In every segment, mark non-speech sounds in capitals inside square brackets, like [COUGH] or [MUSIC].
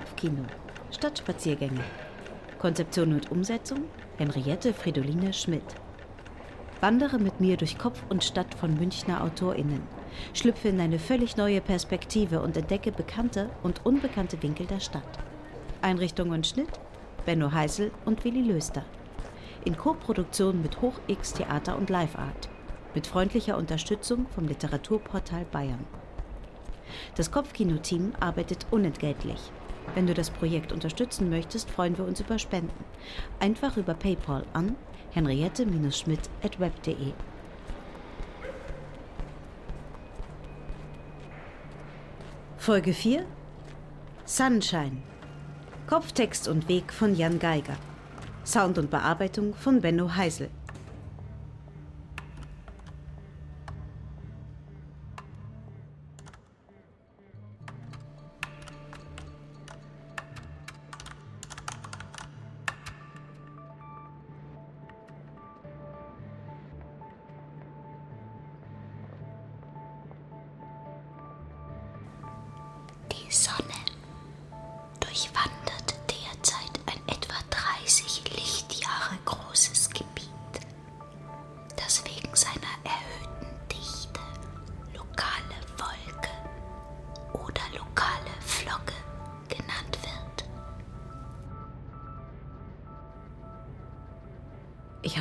Kopfkino. Stadtspaziergänge. Konzeption und Umsetzung Henriette Fridoline Schmidt. Wandere mit mir durch Kopf und Stadt von Münchner AutorInnen. Schlüpfe in eine völlig neue Perspektive und entdecke bekannte und unbekannte Winkel der Stadt. Einrichtung und Schnitt Benno Heisel und Willi Löster. In Koproduktion mit Hoch X Theater und Live Art. Mit freundlicher Unterstützung vom Literaturportal Bayern. Das Kopfkino-Team arbeitet unentgeltlich. Wenn du das Projekt unterstützen möchtest, freuen wir uns über Spenden. Einfach über PayPal an henriette-schmidt.web.de. Folge 4 Sunshine Kopftext und Weg von Jan Geiger Sound und Bearbeitung von Benno Heisel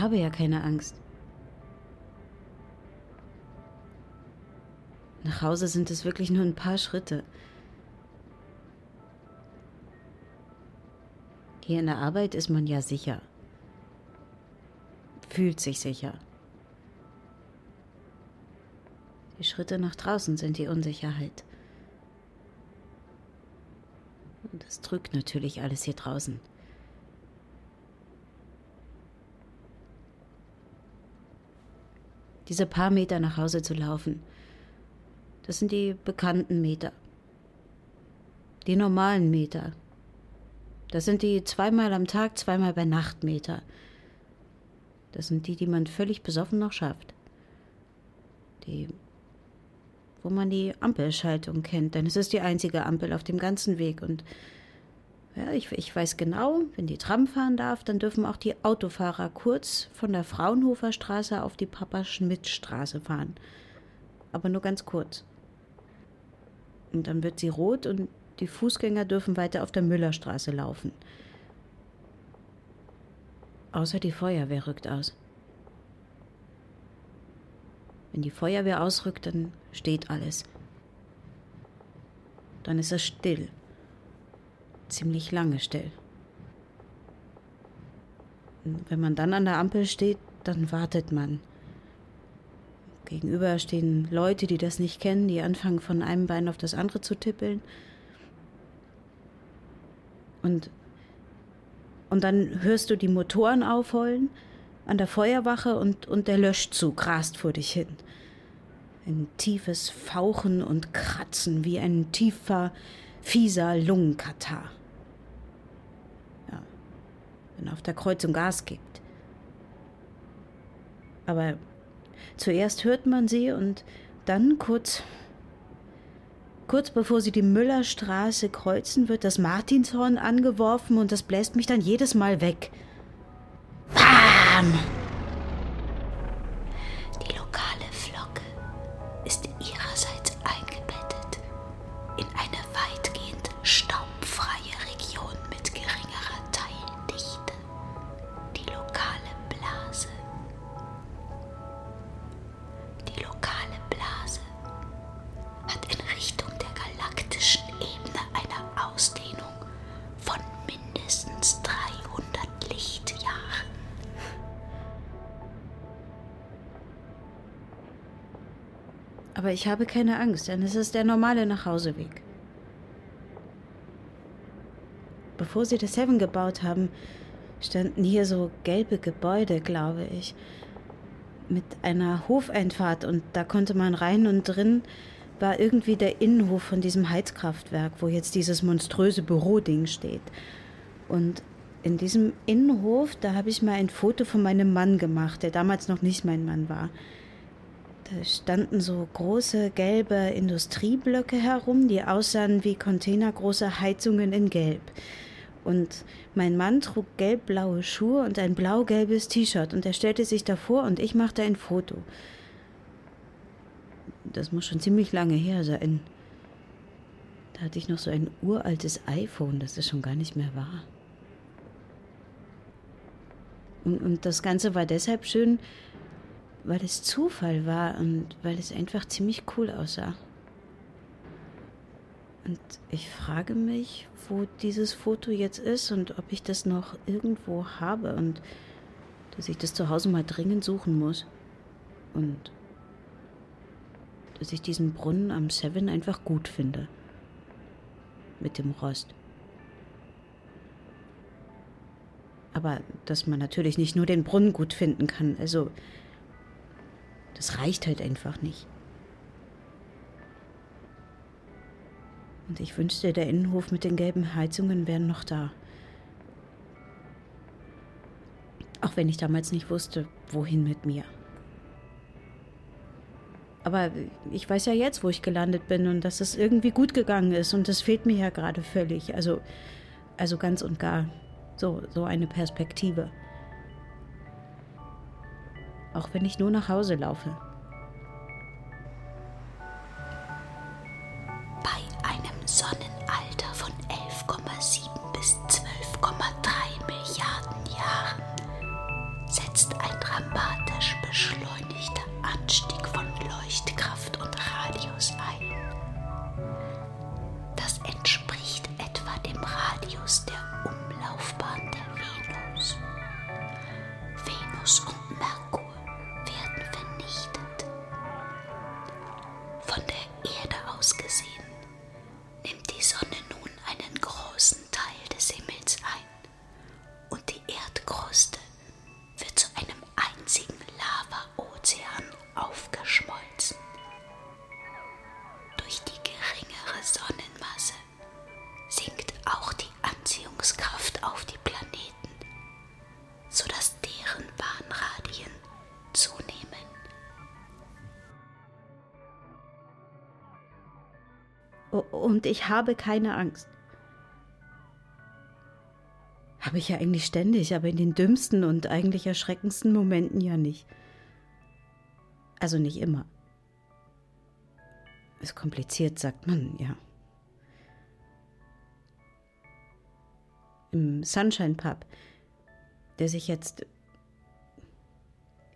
habe ja keine Angst. Nach Hause sind es wirklich nur ein paar Schritte. Hier in der Arbeit ist man ja sicher. Fühlt sich sicher. Die Schritte nach draußen sind die Unsicherheit. Und das drückt natürlich alles hier draußen. Diese paar Meter nach Hause zu laufen. Das sind die bekannten Meter. Die normalen Meter. Das sind die zweimal am Tag, zweimal bei Nacht Meter. Das sind die, die man völlig besoffen noch schafft. Die, wo man die Ampelschaltung kennt, denn es ist die einzige Ampel auf dem ganzen Weg und ja, ich, ich weiß genau, wenn die Tram fahren darf, dann dürfen auch die Autofahrer kurz von der Fraunhofer Straße auf die Papa-Schmidt-Straße fahren. Aber nur ganz kurz. Und dann wird sie rot und die Fußgänger dürfen weiter auf der Müllerstraße laufen. Außer die Feuerwehr rückt aus. Wenn die Feuerwehr ausrückt, dann steht alles. Dann ist es still ziemlich lange still. Wenn man dann an der Ampel steht, dann wartet man. Gegenüber stehen Leute, die das nicht kennen, die anfangen von einem Bein auf das andere zu tippeln. Und, und dann hörst du die Motoren aufheulen an der Feuerwache und, und der Löschzug rast vor dich hin. Ein tiefes Fauchen und Kratzen wie ein tiefer, fieser Lungenkatar wenn er auf der Kreuzung Gas gibt. Aber zuerst hört man sie und dann kurz Kurz bevor sie die Müllerstraße kreuzen, wird das Martinshorn angeworfen und das bläst mich dann jedes Mal weg. Bam! Habe keine Angst, denn es ist der normale Nachhauseweg. Bevor sie das Seven gebaut haben, standen hier so gelbe Gebäude, glaube ich, mit einer Hofeinfahrt und da konnte man rein und drin war irgendwie der Innenhof von diesem Heizkraftwerk, wo jetzt dieses monströse Büroding steht. Und in diesem Innenhof, da habe ich mal ein Foto von meinem Mann gemacht, der damals noch nicht mein Mann war. Da standen so große gelbe Industrieblöcke herum, die aussahen wie containergroße Heizungen in Gelb. Und mein Mann trug gelb-blaue Schuhe und ein blau-gelbes T-Shirt und er stellte sich davor und ich machte ein Foto. Das muss schon ziemlich lange her sein. Da hatte ich noch so ein uraltes iPhone, das ist schon gar nicht mehr wahr. Und, und das Ganze war deshalb schön, weil es Zufall war und weil es einfach ziemlich cool aussah. Und ich frage mich, wo dieses Foto jetzt ist und ob ich das noch irgendwo habe und dass ich das zu Hause mal dringend suchen muss. Und dass ich diesen Brunnen am Seven einfach gut finde. Mit dem Rost. Aber dass man natürlich nicht nur den Brunnen gut finden kann. Also, das reicht halt einfach nicht. Und ich wünschte, der Innenhof mit den gelben Heizungen wären noch da. Auch wenn ich damals nicht wusste, wohin mit mir. Aber ich weiß ja jetzt, wo ich gelandet bin und dass es irgendwie gut gegangen ist und das fehlt mir ja gerade völlig. Also, also ganz und gar so, so eine Perspektive. Auch wenn ich nur nach Hause laufe. Und ich habe keine Angst. Habe ich ja eigentlich ständig, aber in den dümmsten und eigentlich erschreckendsten Momenten ja nicht. Also nicht immer. Ist kompliziert, sagt man, ja. Im Sunshine Pub, der sich jetzt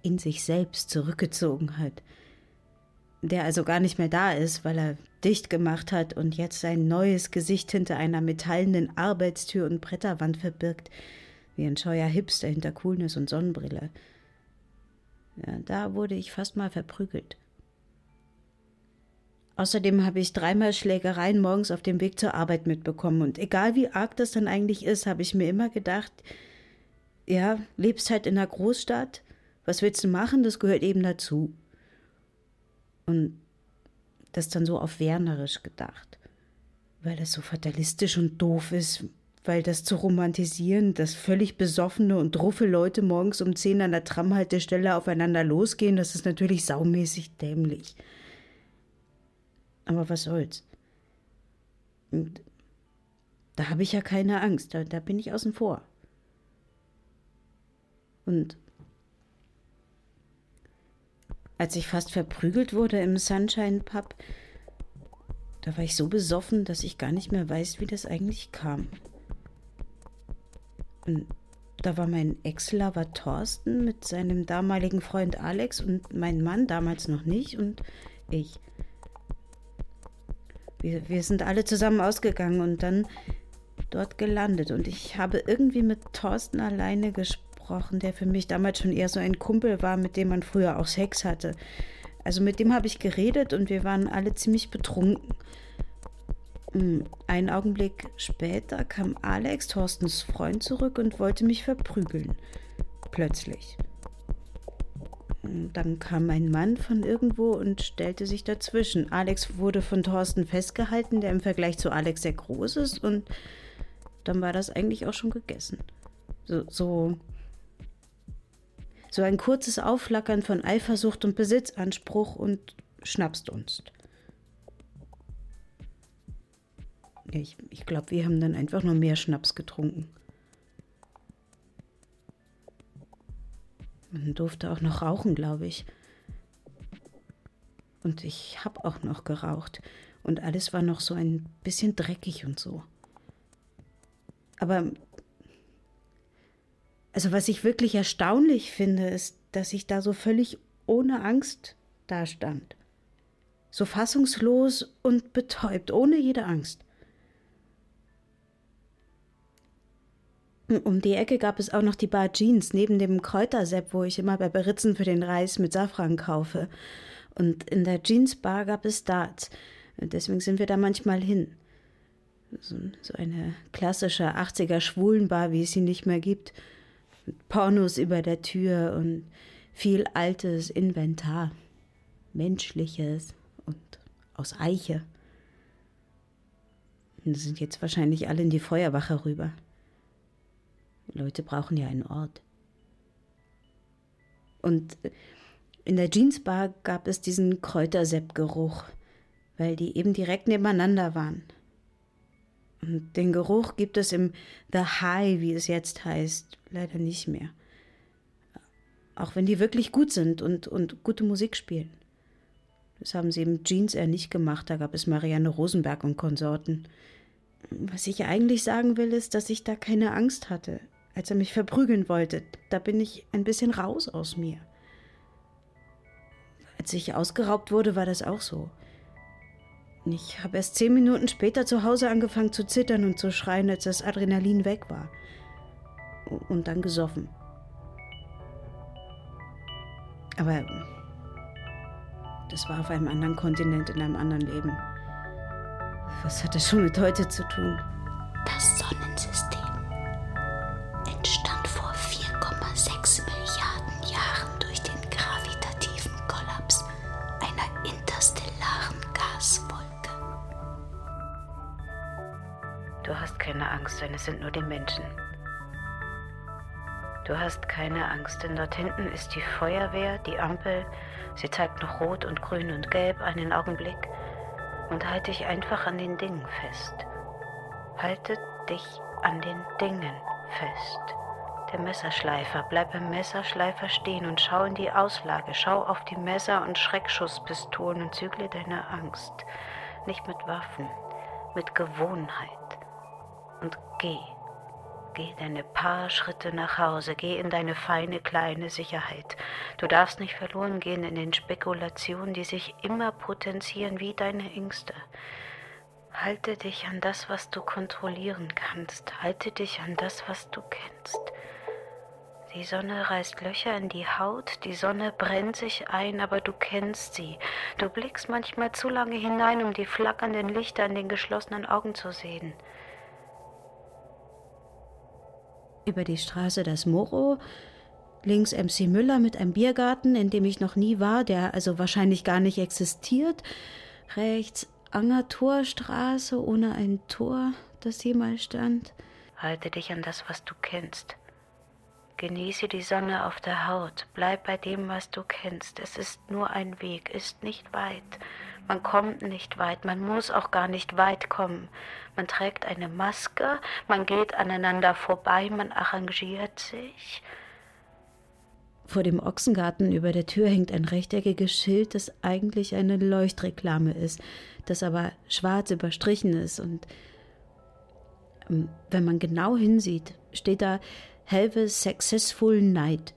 in sich selbst zurückgezogen hat, der also gar nicht mehr da ist, weil er dicht gemacht hat und jetzt sein neues Gesicht hinter einer metallenen Arbeitstür und Bretterwand verbirgt, wie ein scheuer Hipster hinter Coolness und Sonnenbrille. Ja, da wurde ich fast mal verprügelt. Außerdem habe ich dreimal Schlägereien morgens auf dem Weg zur Arbeit mitbekommen und egal wie arg das dann eigentlich ist, habe ich mir immer gedacht, ja, lebst halt in einer Großstadt, was willst du machen, das gehört eben dazu. Und das dann so auf Wernerisch gedacht, weil das so fatalistisch und doof ist, weil das zu romantisieren, dass völlig besoffene und druffe Leute morgens um zehn an der Tramhaltestelle aufeinander losgehen, das ist natürlich saumäßig dämlich. Aber was soll's? Und da habe ich ja keine Angst, da, da bin ich außen vor. Und als ich fast verprügelt wurde im Sunshine Pub, da war ich so besoffen, dass ich gar nicht mehr weiß, wie das eigentlich kam. Und da war mein Ex-Lover Thorsten mit seinem damaligen Freund Alex und mein Mann damals noch nicht und ich. Wir, wir sind alle zusammen ausgegangen und dann dort gelandet und ich habe irgendwie mit Thorsten alleine gesprochen gesprochen, der für mich damals schon eher so ein Kumpel war, mit dem man früher auch Sex hatte. Also mit dem habe ich geredet und wir waren alle ziemlich betrunken. Hm, einen Augenblick später kam Alex, Thorstens Freund, zurück und wollte mich verprügeln. Plötzlich. Hm, dann kam ein Mann von irgendwo und stellte sich dazwischen. Alex wurde von Thorsten festgehalten, der im Vergleich zu Alex sehr groß ist, und dann war das eigentlich auch schon gegessen. So, so So ein kurzes Aufflackern von Eifersucht und Besitzanspruch und Schnapsdunst. Ich, ich glaube, wir haben dann einfach nur mehr Schnaps getrunken. Man durfte auch noch rauchen, glaube ich. Und ich habe auch noch geraucht. Und alles war noch so ein bisschen dreckig und so. Aber also was ich wirklich erstaunlich finde, ist, dass ich da so völlig ohne Angst dastand. So fassungslos und betäubt, ohne jede Angst. Um die Ecke gab es auch noch die Bar Jeans neben dem Kräutersepp, wo ich immer bei Beritzen für den Reis mit Safran kaufe. Und in der Jeans-Bar gab es Darts. Deswegen sind wir da manchmal hin. So, so eine klassische 80er Schwulenbar, wie es sie nicht mehr gibt. Pornos über der Tür und viel altes Inventar. Menschliches und aus Eiche. Und sind jetzt wahrscheinlich alle in die Feuerwache rüber. Leute brauchen ja einen Ort. Und in der Jeansbar gab es diesen Kräutersepp-Geruch, weil die eben direkt nebeneinander waren. Und den Geruch gibt es im The High, wie es jetzt heißt, leider nicht mehr. Auch wenn die wirklich gut sind und, und gute Musik spielen. Das haben sie im Jeans Air nicht gemacht, da gab es Marianne Rosenberg und Konsorten. Was ich eigentlich sagen will, ist, dass ich da keine Angst hatte, als er mich verprügeln wollte. Da bin ich ein bisschen raus aus mir. Als ich ausgeraubt wurde, war das auch so. Ich habe erst zehn Minuten später zu Hause angefangen zu zittern und zu schreien, als das Adrenalin weg war. Und dann gesoffen. Aber das war auf einem anderen Kontinent, in einem anderen Leben. Was hat das schon mit heute zu tun? Das Sonnensystem denn es sind nur die Menschen. Du hast keine Angst, denn dort hinten ist die Feuerwehr, die Ampel. Sie zeigt noch rot und grün und gelb einen Augenblick. Und halte dich einfach an den Dingen fest. Halte dich an den Dingen fest. Der Messerschleifer, bleib beim Messerschleifer stehen und schau in die Auslage. Schau auf die Messer- und Schreckschusspistolen und zügle deine Angst. Nicht mit Waffen, mit Gewohnheit. Geh. Geh deine paar Schritte nach Hause, geh in deine feine kleine Sicherheit. Du darfst nicht verloren gehen in den Spekulationen, die sich immer potenzieren wie deine Ängste. Halte dich an das, was du kontrollieren kannst. Halte dich an das, was du kennst. Die Sonne reißt Löcher in die Haut, die Sonne brennt sich ein, aber du kennst sie. Du blickst manchmal zu lange hinein, um die flackernden Lichter in den geschlossenen Augen zu sehen über die Straße das Moro, links MC Müller mit einem Biergarten, in dem ich noch nie war, der also wahrscheinlich gar nicht existiert, rechts Angertorstraße ohne ein Tor, das jemals stand. Halte dich an das, was du kennst. Genieße die Sonne auf der Haut, bleib bei dem, was du kennst. Es ist nur ein Weg, ist nicht weit. Man kommt nicht weit, man muss auch gar nicht weit kommen. Man trägt eine Maske, man geht aneinander vorbei, man arrangiert sich. Vor dem Ochsengarten über der Tür hängt ein rechteckiges Schild, das eigentlich eine Leuchtreklame ist, das aber schwarz überstrichen ist. Und ähm, wenn man genau hinsieht, steht da a successful night.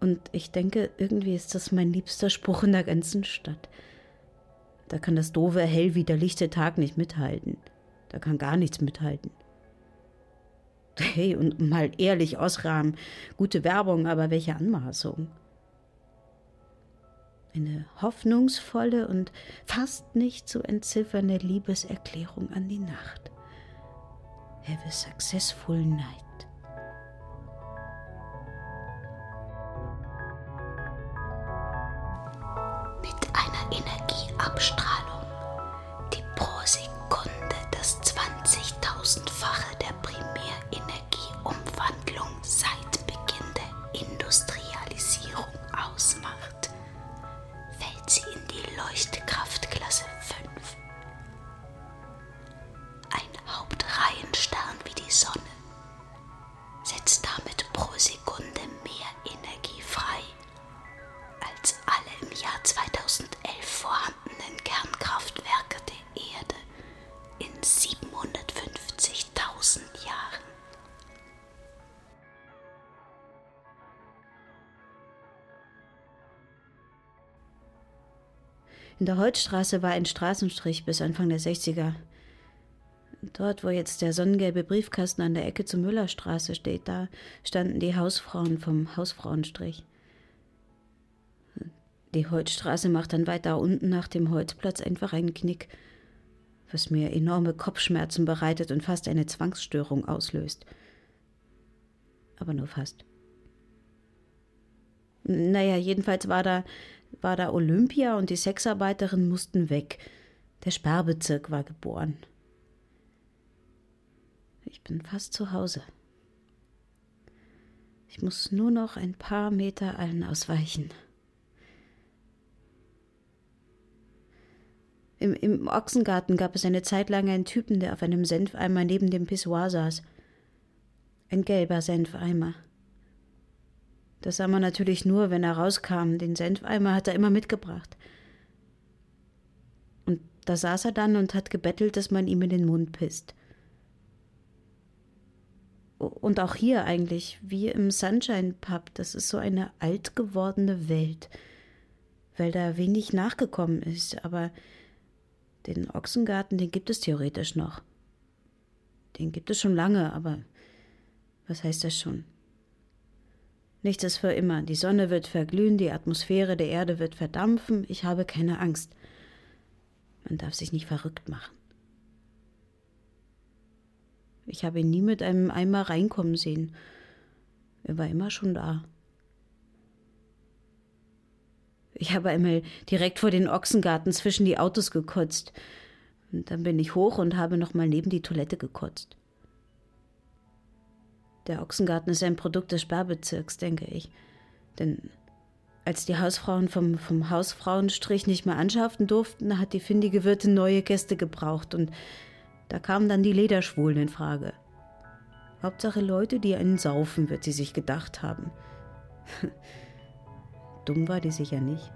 Und ich denke, irgendwie ist das mein liebster Spruch in der ganzen Stadt. Da kann das doofe, hell wie der lichte Tag nicht mithalten. Da kann gar nichts mithalten. Hey, und mal ehrlich ausrahmen, gute Werbung, aber welche Anmaßung. Eine hoffnungsvolle und fast nicht zu entziffernde Liebeserklärung an die Nacht. Have a successful night. In der Holzstraße war ein Straßenstrich bis Anfang der 60er. Dort, wo jetzt der sonnengelbe Briefkasten an der Ecke zur Müllerstraße steht, da standen die Hausfrauen vom Hausfrauenstrich. Die Holzstraße macht dann weiter unten nach dem Holzplatz einfach einen Knick, was mir enorme Kopfschmerzen bereitet und fast eine Zwangsstörung auslöst. Aber nur fast. Naja, jedenfalls war da, war da Olympia und die Sexarbeiterinnen mussten weg. Der Sperrbezirk war geboren. Ich bin fast zu Hause. Ich muss nur noch ein paar Meter allen ausweichen. Im, Im Ochsengarten gab es eine Zeit lang einen Typen, der auf einem Senfeimer neben dem Pissoir saß. Ein gelber Senfeimer. Das sah man natürlich nur, wenn er rauskam. Den Senfeimer hat er immer mitgebracht. Und da saß er dann und hat gebettelt, dass man ihm in den Mund pisst. Und auch hier eigentlich, wie im Sunshine Pub, das ist so eine alt gewordene Welt, weil da wenig nachgekommen ist, aber den Ochsengarten, den gibt es theoretisch noch. Den gibt es schon lange, aber was heißt das schon? Nichts ist für immer. Die Sonne wird verglühen, die Atmosphäre der Erde wird verdampfen. Ich habe keine Angst. Man darf sich nicht verrückt machen. Ich habe ihn nie mit einem Eimer reinkommen sehen. Er war immer schon da. Ich habe einmal direkt vor den Ochsengarten zwischen die Autos gekotzt. Und dann bin ich hoch und habe nochmal neben die Toilette gekotzt. Der Ochsengarten ist ein Produkt des Sperrbezirks, denke ich. Denn als die Hausfrauen vom, vom Hausfrauenstrich nicht mehr anschaffen durften, hat die findige Wirtin neue Gäste gebraucht und da kamen dann die Lederschwulen in Frage. Hauptsache Leute, die einen saufen, wird sie sich gedacht haben. [LAUGHS] Dumm war die sicher nicht.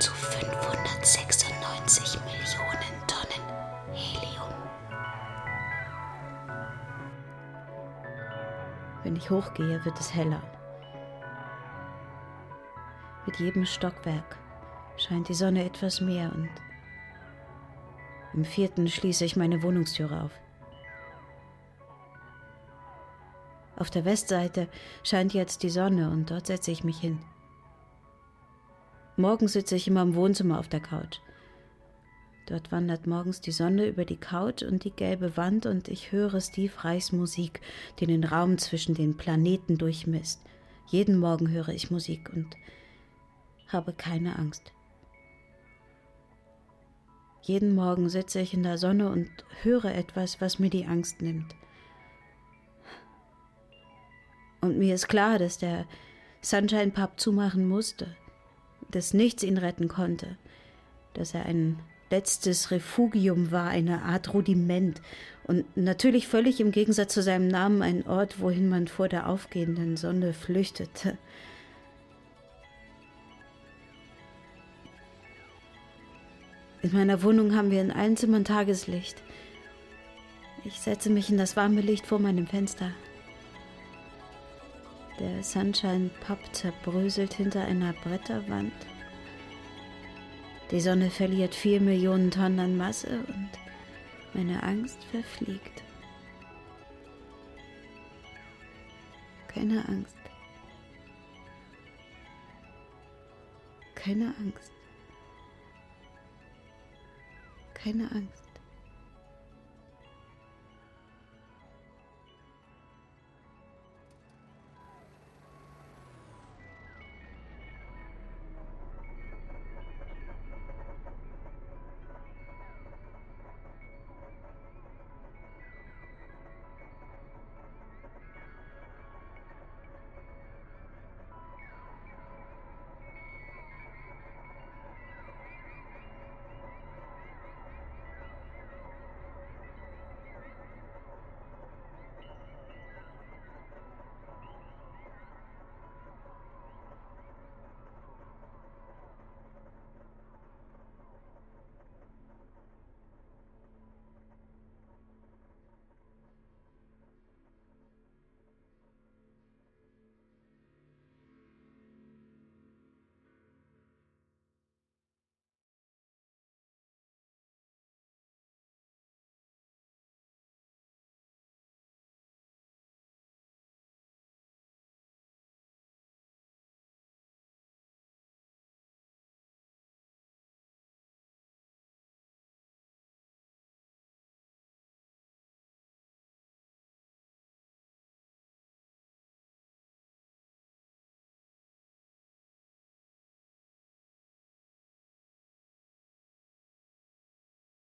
Zu 596 Millionen Tonnen Helium. Wenn ich hochgehe, wird es heller. Mit jedem Stockwerk scheint die Sonne etwas mehr und im vierten schließe ich meine Wohnungstüre auf. Auf der Westseite scheint jetzt die Sonne und dort setze ich mich hin. Morgens sitze ich immer im Wohnzimmer auf der Couch. Dort wandert morgens die Sonne über die Couch und die gelbe Wand und ich höre Steve Reichs Musik, die den Raum zwischen den Planeten durchmisst. Jeden Morgen höre ich Musik und habe keine Angst. Jeden Morgen sitze ich in der Sonne und höre etwas, was mir die Angst nimmt. Und mir ist klar, dass der Sunshine Pub zumachen musste, dass nichts ihn retten konnte, dass er ein letztes Refugium war, eine Art Rudiment und natürlich völlig im Gegensatz zu seinem Namen ein Ort, wohin man vor der aufgehenden Sonne flüchtete. In meiner Wohnung haben wir in allen Zimmern Tageslicht. Ich setze mich in das warme Licht vor meinem Fenster. Der Sunshine Pub zerbröselt hinter einer Bretterwand. Die Sonne verliert vier Millionen Tonnen an Masse und meine Angst verfliegt. Keine Angst. Keine Angst. Keine Angst.